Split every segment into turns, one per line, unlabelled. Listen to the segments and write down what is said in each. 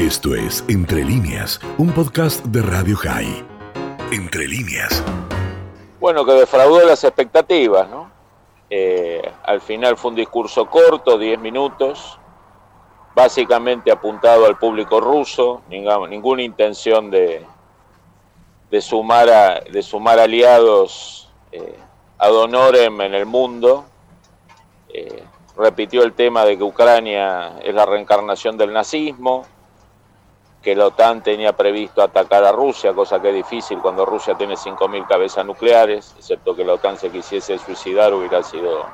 Esto es Entre líneas, un podcast de Radio High. Entre líneas.
Bueno, que defraudó las expectativas, ¿no? Eh, al final fue un discurso corto, 10 minutos, básicamente apuntado al público ruso, ninguna intención de, de, sumar, a, de sumar aliados eh, ad honorem en el mundo. Eh, repitió el tema de que Ucrania es la reencarnación del nazismo, que la OTAN tenía previsto atacar a Rusia, cosa que es difícil cuando Rusia tiene 5.000 cabezas nucleares, excepto que la OTAN se quisiese suicidar hubiera sido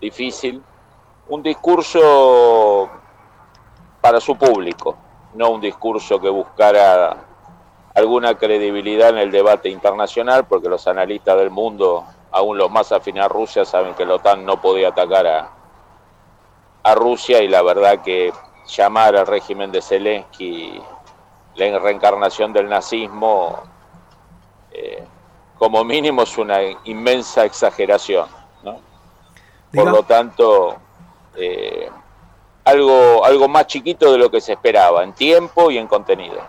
difícil. Un discurso para su público, no un discurso que buscara alguna credibilidad en el debate internacional, porque los analistas del mundo, aún los más afines a Rusia, saben que la OTAN no podía atacar a, a Rusia y la verdad que llamar al régimen de Zelensky la reencarnación del nazismo, eh, como mínimo es una inmensa exageración. Por lo tanto, eh, algo, algo más chiquito de lo que se esperaba en tiempo y en contenido.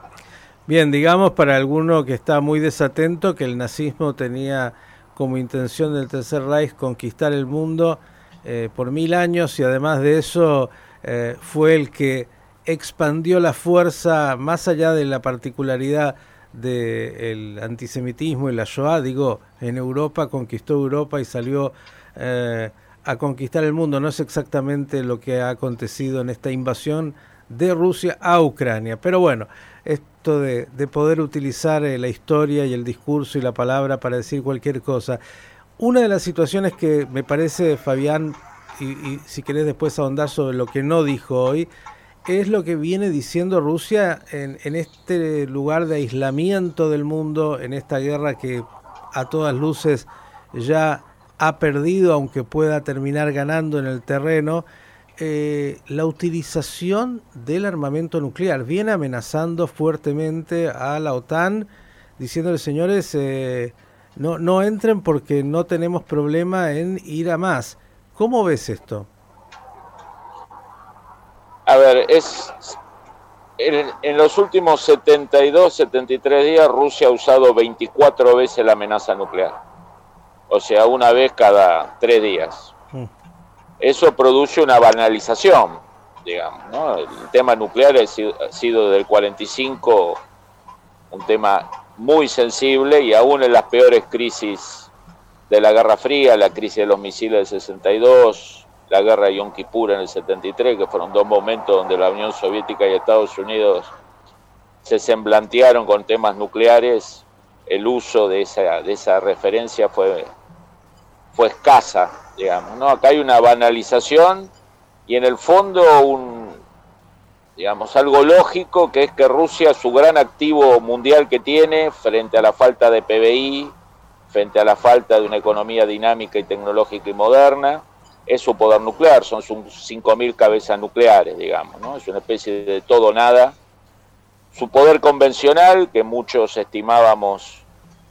Bien, digamos para alguno que está muy desatento que el nazismo tenía como intención del Tercer Reich conquistar el mundo eh, por mil años y además de eso eh, fue el que expandió la fuerza más allá de la particularidad del antisemitismo y la Shoah, digo, en Europa, conquistó Europa y salió eh, a conquistar el mundo. No es exactamente lo que ha acontecido en esta invasión de Rusia a Ucrania. Pero bueno, esto de, poder utilizar eh, la historia y el discurso y la palabra para decir cualquier cosa. Una de las situaciones que me parece, Fabián, y, si querés después ahondar sobre lo que no dijo hoy, es lo que viene diciendo Rusia en, en, este lugar de aislamiento del mundo, en esta guerra que a todas luces ya ha perdido, aunque pueda terminar ganando en el terreno, eh, la utilización del armamento nuclear. Viene amenazando fuertemente a la OTAN, diciéndole, señores, eh, no, no entren porque no tenemos problema en ir a más. ¿Cómo ves esto?
A ver, es en, en, los últimos 72, 73 días Rusia ha usado 24 veces la amenaza nuclear. O sea, una vez cada tres días. Mm. Eso produce una banalización, digamos. ¿no? El tema nuclear ha sido, ha sido desde el 45 un tema muy sensible y aún en las peores crisis de la Guerra Fría, la crisis de los misiles del 62, la guerra de Yom Kippur en el 73, que fueron dos momentos donde la Unión Soviética y Estados Unidos se semblantearon con temas nucleares, el uso de esa, de esa referencia fue, fue escasa, digamos. ¿no? Acá hay una banalización y en el fondo un, digamos, algo lógico que es que Rusia, su gran activo mundial que tiene frente a la falta de PBI, frente a la falta de una economía dinámica y tecnológica y moderna, es su poder nuclear, son sus 5.000 cabezas nucleares, digamos, ¿no? Es una especie de todo nada. Su poder convencional, que muchos estimábamos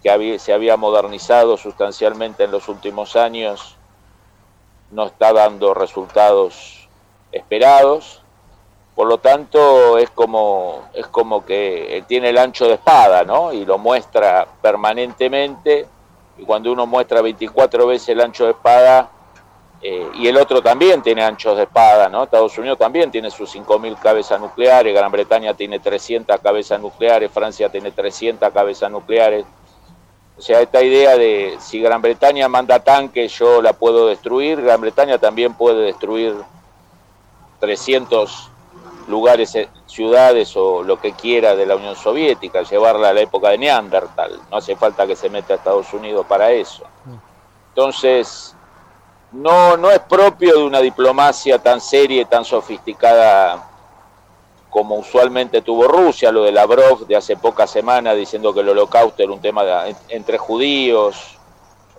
que se había modernizado sustancialmente en los últimos años, no está dando resultados esperados. Por lo tanto, es como, es como que tiene el ancho de espada, ¿no? Y lo muestra permanentemente y cuando uno muestra 24 veces el ancho de espada, eh, y el otro también tiene anchos de espada, ¿no? Estados Unidos también tiene sus 5.000 cabezas nucleares, Gran Bretaña tiene 300 cabezas nucleares, Francia tiene 300 cabezas nucleares. O sea, esta idea de si Gran Bretaña manda tanques, yo la puedo destruir, Gran Bretaña también puede destruir 300 lugares, eh, ciudades o lo que quiera de la Unión Soviética, llevarla a la época de Neandertal. No hace falta que se meta a Estados Unidos para eso. Entonces, no, no es propio de una diplomacia tan seria y tan sofisticada como usualmente tuvo Rusia, lo de Lavrov de hace pocas semanas diciendo que el holocausto era un tema entre judíos,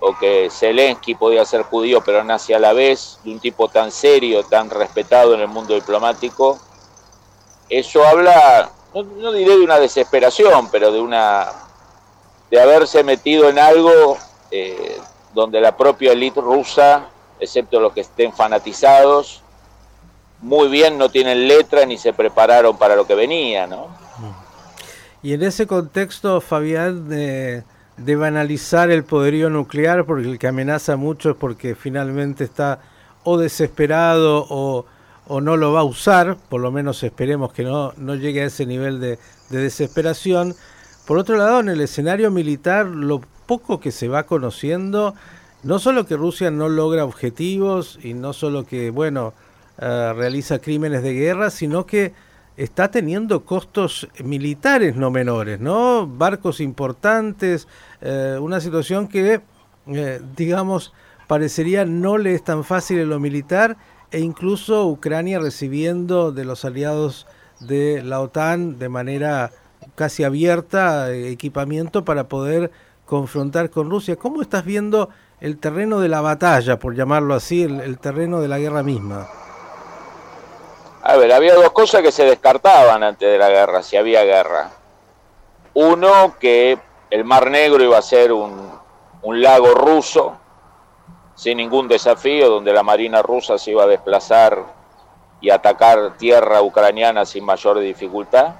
o que Zelensky podía ser judío pero nace a la vez, de un tipo tan serio, tan respetado en el mundo diplomático, eso habla, no, diré de una desesperación, pero de una de haberse metido en algo eh, donde la propia élite rusa, excepto los que estén fanatizados, muy bien no tienen letra ni se prepararon para lo que venía, ¿no?
Y en ese contexto, Fabián, de, de banalizar el poderío nuclear, porque el que amenaza mucho es porque finalmente está o desesperado o, o no lo va a usar, por lo menos esperemos que no, no llegue a ese nivel de, de desesperación. Por otro lado, en el escenario militar, lo poco que se va conociendo, no solo que Rusia no logra objetivos y no solo que, bueno, eh, realiza crímenes de guerra, sino que está teniendo costos militares no menores, ¿no? Barcos importantes, eh, una situación que, eh, digamos, parecería no le es tan fácil en lo militar e incluso Ucrania recibiendo de los aliados de la OTAN de manera casi abierta equipamiento para poder confrontar con Rusia. ¿Cómo estás viendo el terreno de la batalla, por llamarlo así, el terreno de la guerra misma?
A ver, había dos cosas que se descartaban antes de la guerra, si había guerra. Uno, que el Mar Negro iba a ser un, lago ruso, sin ningún desafío, donde la Marina rusa se iba a desplazar y atacar tierra ucraniana sin mayor dificultad.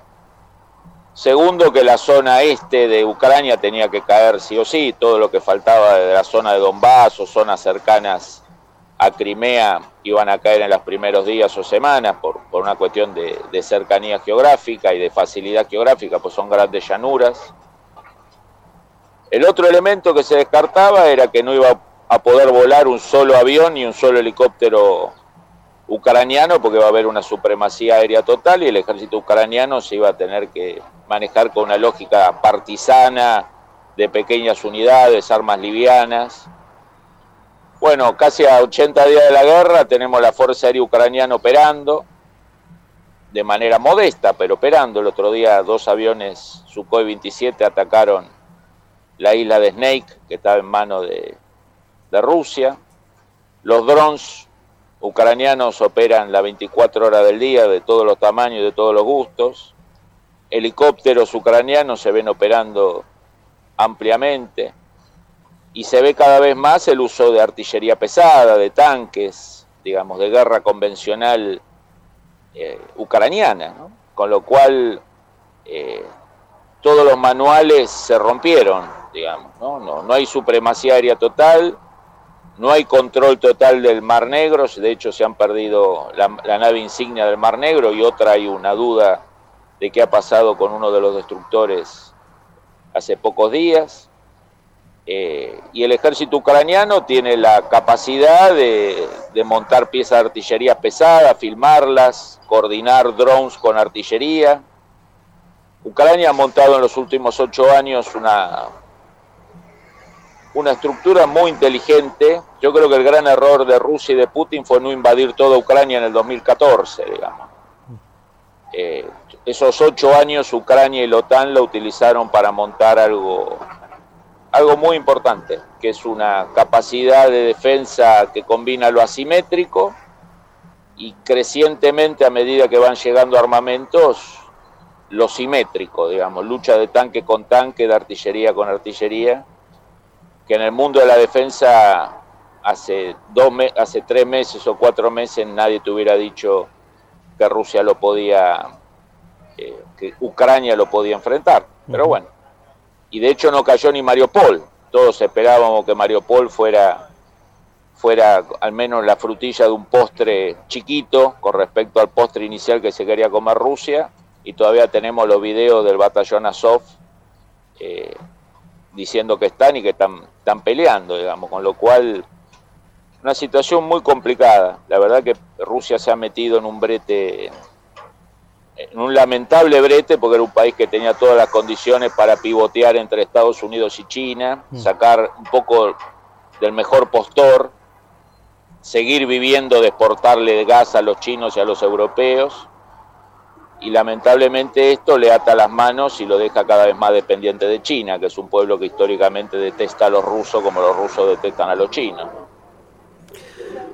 Segundo, que la zona este de Ucrania tenía que caer sí o sí, todo lo que faltaba de la zona de Donbass o zonas cercanas a Crimea iban a caer en los primeros días o semanas por, una cuestión de, cercanía geográfica y de facilidad geográfica, pues son grandes llanuras. El otro elemento que se descartaba era que no iba a poder volar un solo avión ni un solo helicóptero ucraniano porque va a haber una supremacía aérea total y el ejército ucraniano se iba a tener que manejar con una lógica partisana de pequeñas unidades, armas livianas bueno, casi a 80 días de la guerra tenemos la Fuerza Aérea Ucraniana operando, de manera modesta, pero operando. El otro día dos aviones Sukhoi 27 atacaron la isla de Snake, que estaba en manos de, de Rusia. Los drones ucranianos operan las 24 horas del día, de todos los tamaños de todos los gustos. Helicópteros ucranianos se ven operando ampliamente y se ve cada vez más el uso de artillería pesada, de tanques, digamos, de guerra convencional eh, ucraniana, con lo cual eh, todos los manuales se rompieron, digamos, ¿no? No, no hay supremacía aérea total, no hay control total del Mar Negro, de hecho se han perdido la, nave insignia del Mar Negro y otra hay una duda de qué ha pasado con uno de los destructores hace pocos días. Eh, y el ejército ucraniano tiene la capacidad de, montar piezas de artillería pesada, filmarlas, coordinar drones con artillería. Ucrania ha montado en los últimos ocho años una, una estructura muy inteligente. Yo creo que el gran error de Rusia y de Putin fue no invadir toda Ucrania en el 2014, digamos. Eh, esos ocho años Ucrania y la OTAN lo utilizaron para montar algo algo muy importante, que es una capacidad de defensa que combina lo asimétrico y crecientemente a medida que van llegando armamentos, lo simétrico, digamos, lucha de tanque con tanque, de artillería con artillería, que en el mundo de la defensa hace, dos hace tres meses o cuatro meses nadie te hubiera dicho que Rusia lo podía, eh, que Ucrania lo podía enfrentar. Pero bueno, y de hecho no cayó ni Mariupol. Todos esperábamos que Mariupol fuera, fuera al menos la frutilla de un postre chiquito con respecto al postre inicial que se quería comer Rusia, y todavía tenemos los videos del batallón Azov eh, diciendo que están y que están, están peleando, digamos, con lo cual una situación muy complicada. La verdad que Rusia se ha metido en un brete en un lamentable brete porque era un país que tenía todas las condiciones para pivotear entre Estados Unidos y China, mm. sacar un poco del mejor postor, seguir viviendo de exportarle gas a los chinos y a los europeos. Y lamentablemente esto le ata las manos y lo deja cada vez más dependiente de China, que es un pueblo que históricamente detesta a los rusos como los rusos detestan a los chinos.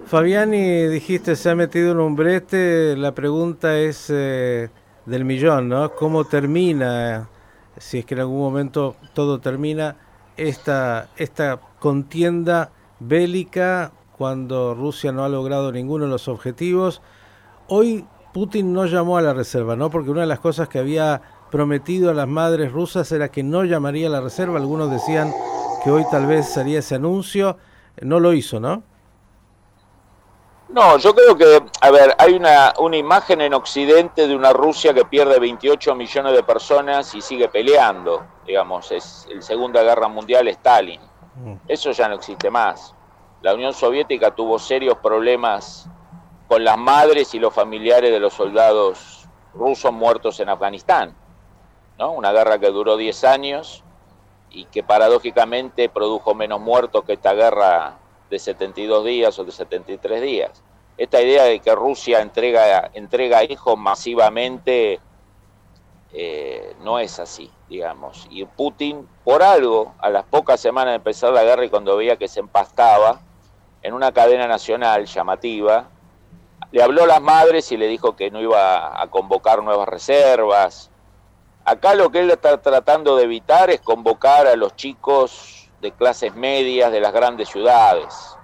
Fabiani, dijiste, se ha metido en un brete. La pregunta es eh, del millón, ¿no? ¿Cómo termina, si es que en algún momento todo termina, esta, esta contienda bélica cuando Rusia no ha logrado ninguno de los objetivos? hoy Putin no llamó a la reserva, ¿no? Porque una de las cosas que había prometido a las madres rusas era que no llamaría a la reserva. Algunos decían que hoy tal vez sería ese anuncio. No lo hizo, ¿no?
No, yo creo que, a ver, hay una, una imagen en Occidente de una Rusia que pierde 28 millones de personas y sigue peleando, digamos, es la Segunda Guerra Mundial, Stalin. Mm. Eso ya no existe más. La Unión Soviética tuvo serios problemas con las madres y los familiares de los soldados rusos muertos en Afganistán. ¿no? Una guerra que duró 10 años y que paradójicamente produjo menos muertos que esta guerra de 72 días o de 73 días. Esta idea de que Rusia entrega, entrega hijos masivamente eh, no es así, digamos. Y Putin, por algo, a las pocas semanas de empezar la guerra y cuando veía que se empastaba, en una cadena nacional llamativa, le habló a las madres y le dijo que no iba a convocar nuevas reservas. Acá lo que él está tratando de evitar es convocar a los chicos de clases medias de las grandes ciudades.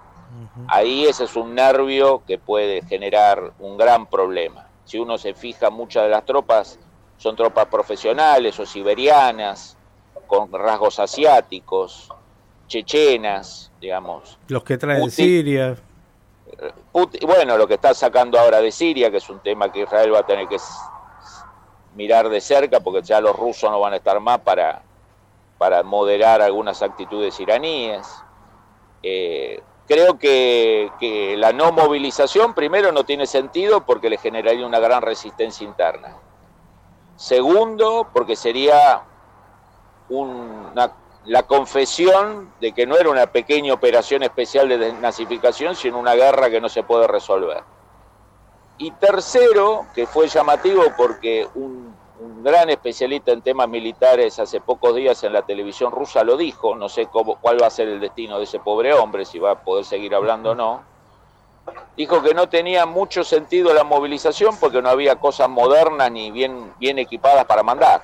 Ahí ese es un nervio que puede generar un gran problema. Si uno se fija, muchas de las tropas son tropas profesionales o siberianas, con rasgos asiáticos, chechenas, digamos.
Los que traen de Siria.
bueno, lo que está sacando ahora de Siria, que es un tema que Israel va a tener que mirar de cerca, porque ya los rusos no van a estar más para para moderar algunas actitudes iraníes. Eh, creo que, la no movilización, primero, no tiene sentido porque le generaría una gran resistencia interna. Segundo, porque sería la confesión de que no era una pequeña operación especial de desnazificación, sino una guerra que no se puede resolver. Y tercero, que fue llamativo porque un gran especialista en temas militares hace pocos días en la televisión rusa lo dijo, no sé cómo, cuál va a ser el destino de ese pobre hombre, si va a poder seguir hablando o no, dijo que no tenía mucho sentido la movilización porque no había cosas modernas ni bien, bien equipadas para mandar.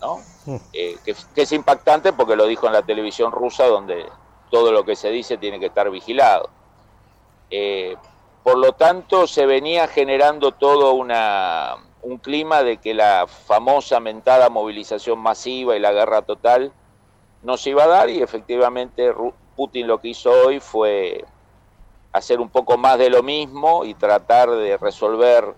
¿no? Mm. Eh, que, es impactante porque lo dijo en la televisión rusa donde todo lo que se dice tiene que estar vigilado. Eh, por lo tanto, se venía generando todo una, un clima de que la famosa mentada movilización masiva y la guerra total no se iba a dar y efectivamente Putin lo que hizo hoy fue hacer un poco más de lo mismo y tratar de resolver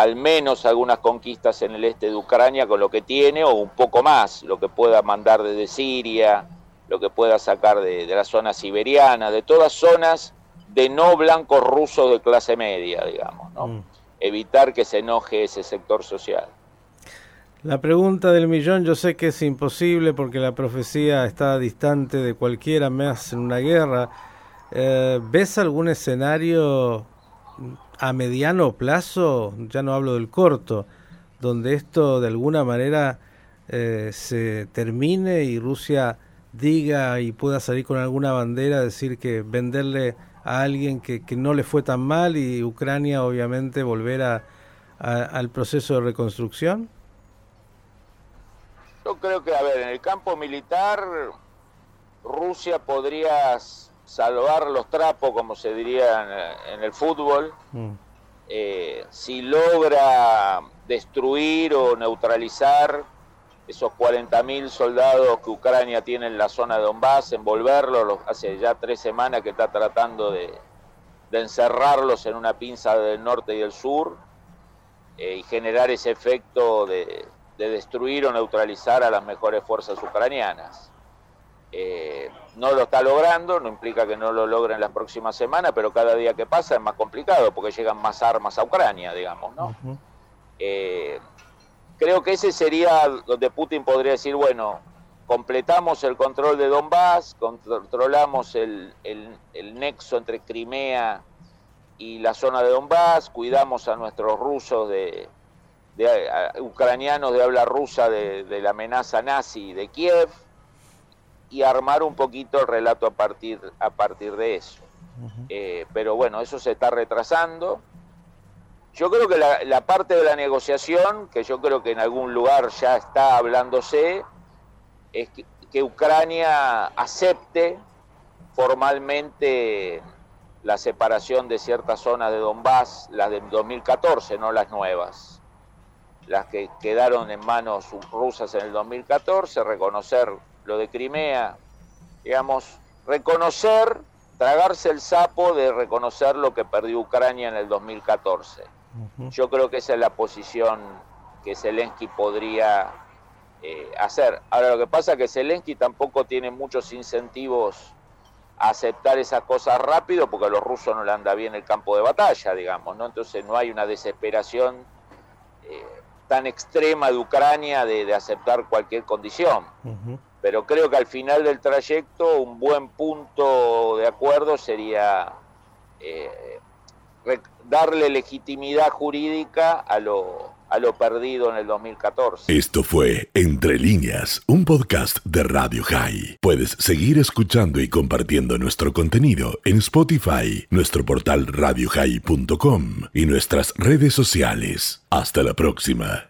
al menos algunas conquistas en el este de Ucrania con lo que tiene o un poco más, lo que pueda mandar desde Siria, lo que pueda sacar de, la zona siberiana, de todas zonas de no blancos rusos de clase media, digamos, ¿no? Mm evitar que se enoje ese sector social.
La pregunta del millón yo sé que es imposible porque la profecía está distante de cualquiera más en una guerra. Eh, ¿Ves algún escenario a mediano plazo, ya no hablo del corto, donde esto de alguna manera eh, se termine y Rusia diga y pueda salir con alguna bandera, decir que venderle a alguien que, no le fue tan mal y Ucrania obviamente volver a, al proceso de reconstrucción?
Yo creo que, a ver, en el campo militar Rusia podría salvar los trapos, como se diría en, el fútbol, mm. eh, si logra destruir o neutralizar esos 40.000 soldados que Ucrania tiene en la zona de Donbass, envolverlos, hace ya tres semanas que está tratando de, encerrarlos en una pinza del norte y del sur eh, y generar ese efecto de, destruir o neutralizar a las mejores fuerzas ucranianas. Eh, no lo está logrando, no implica que no lo logre en las próximas semanas, pero cada día que pasa es más complicado porque llegan más armas a Ucrania, digamos, ¿no? creo que ese sería donde Putin podría decir, bueno, completamos el control de Donbass, controlamos el, nexo entre Crimea y la zona de Donbass, cuidamos a nuestros rusos de, ucranianos de habla rusa de, la amenaza nazi de Kiev y armar un poquito el relato a partir, a partir de eso. Eh, pero bueno, eso se está retrasando. Yo creo que la, parte de la negociación, que yo creo que en algún lugar ya está hablándose, es que, Ucrania acepte formalmente la separación de ciertas zonas de Donbass, las de 2014, no las nuevas, las que quedaron en manos rusas en el 2014, reconocer lo de Crimea, digamos, reconocer, tragarse el sapo de reconocer lo que perdió Ucrania en el 2014. Yo creo que esa es la posición que Zelensky podría eh, hacer. Ahora lo que pasa es que Zelensky tampoco tiene muchos incentivos a aceptar esas cosas rápido porque a los rusos no le anda bien el campo de batalla, digamos, ¿no? Entonces no hay una desesperación eh, tan extrema de Ucrania de, aceptar cualquier condición. Pero creo que al final del trayecto un buen punto de acuerdo sería eh, darle legitimidad jurídica a lo, a lo perdido en el 2014.
Esto fue Entre líneas, un podcast de Radio High. Puedes seguir escuchando y compartiendo nuestro contenido en Spotify, nuestro portal radiohigh.com y nuestras redes sociales. Hasta la próxima.